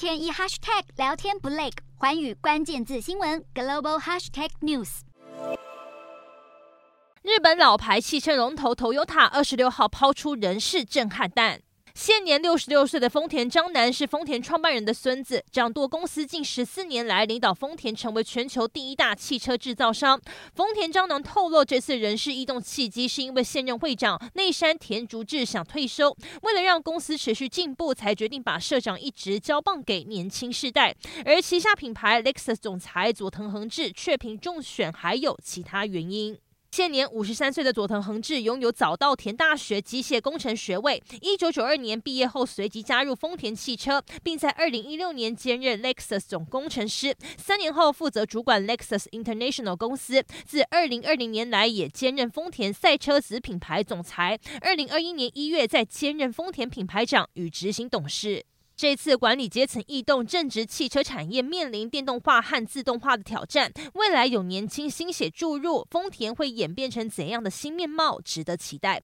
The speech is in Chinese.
天一 hashtag 聊天不累，环宇关键字新闻 global hashtag news。日本老牌汽车龙头 Toyota 二十六号抛出人事震撼弹。现年六十六岁的丰田章男是丰田创办人的孙子，掌舵公司近十四年来，领导丰田成为全球第一大汽车制造商。丰田章男透露，这次人事异动契机是因为现任会长内山田竹志想退休，为了让公司持续进步，才决定把社长一职交棒给年轻世代。而旗下品牌 Lexus 总裁佐藤恒志却凭中选，还有其他原因。现年五十三岁的佐藤恒志拥有早稻田大学机械工程学位。一九九二年毕业后，随即加入丰田汽车，并在二零一六年兼任 Lexus 总工程师。三年后，负责主管 Lexus International 公司。自二零二零年来，也兼任丰田赛车子品牌总裁。二零二一年一月，再兼任丰田品牌长与执行董事。这次管理阶层异动，正值汽车产业面临电动化和自动化的挑战。未来有年轻心血注入，丰田会演变成怎样的新面貌，值得期待。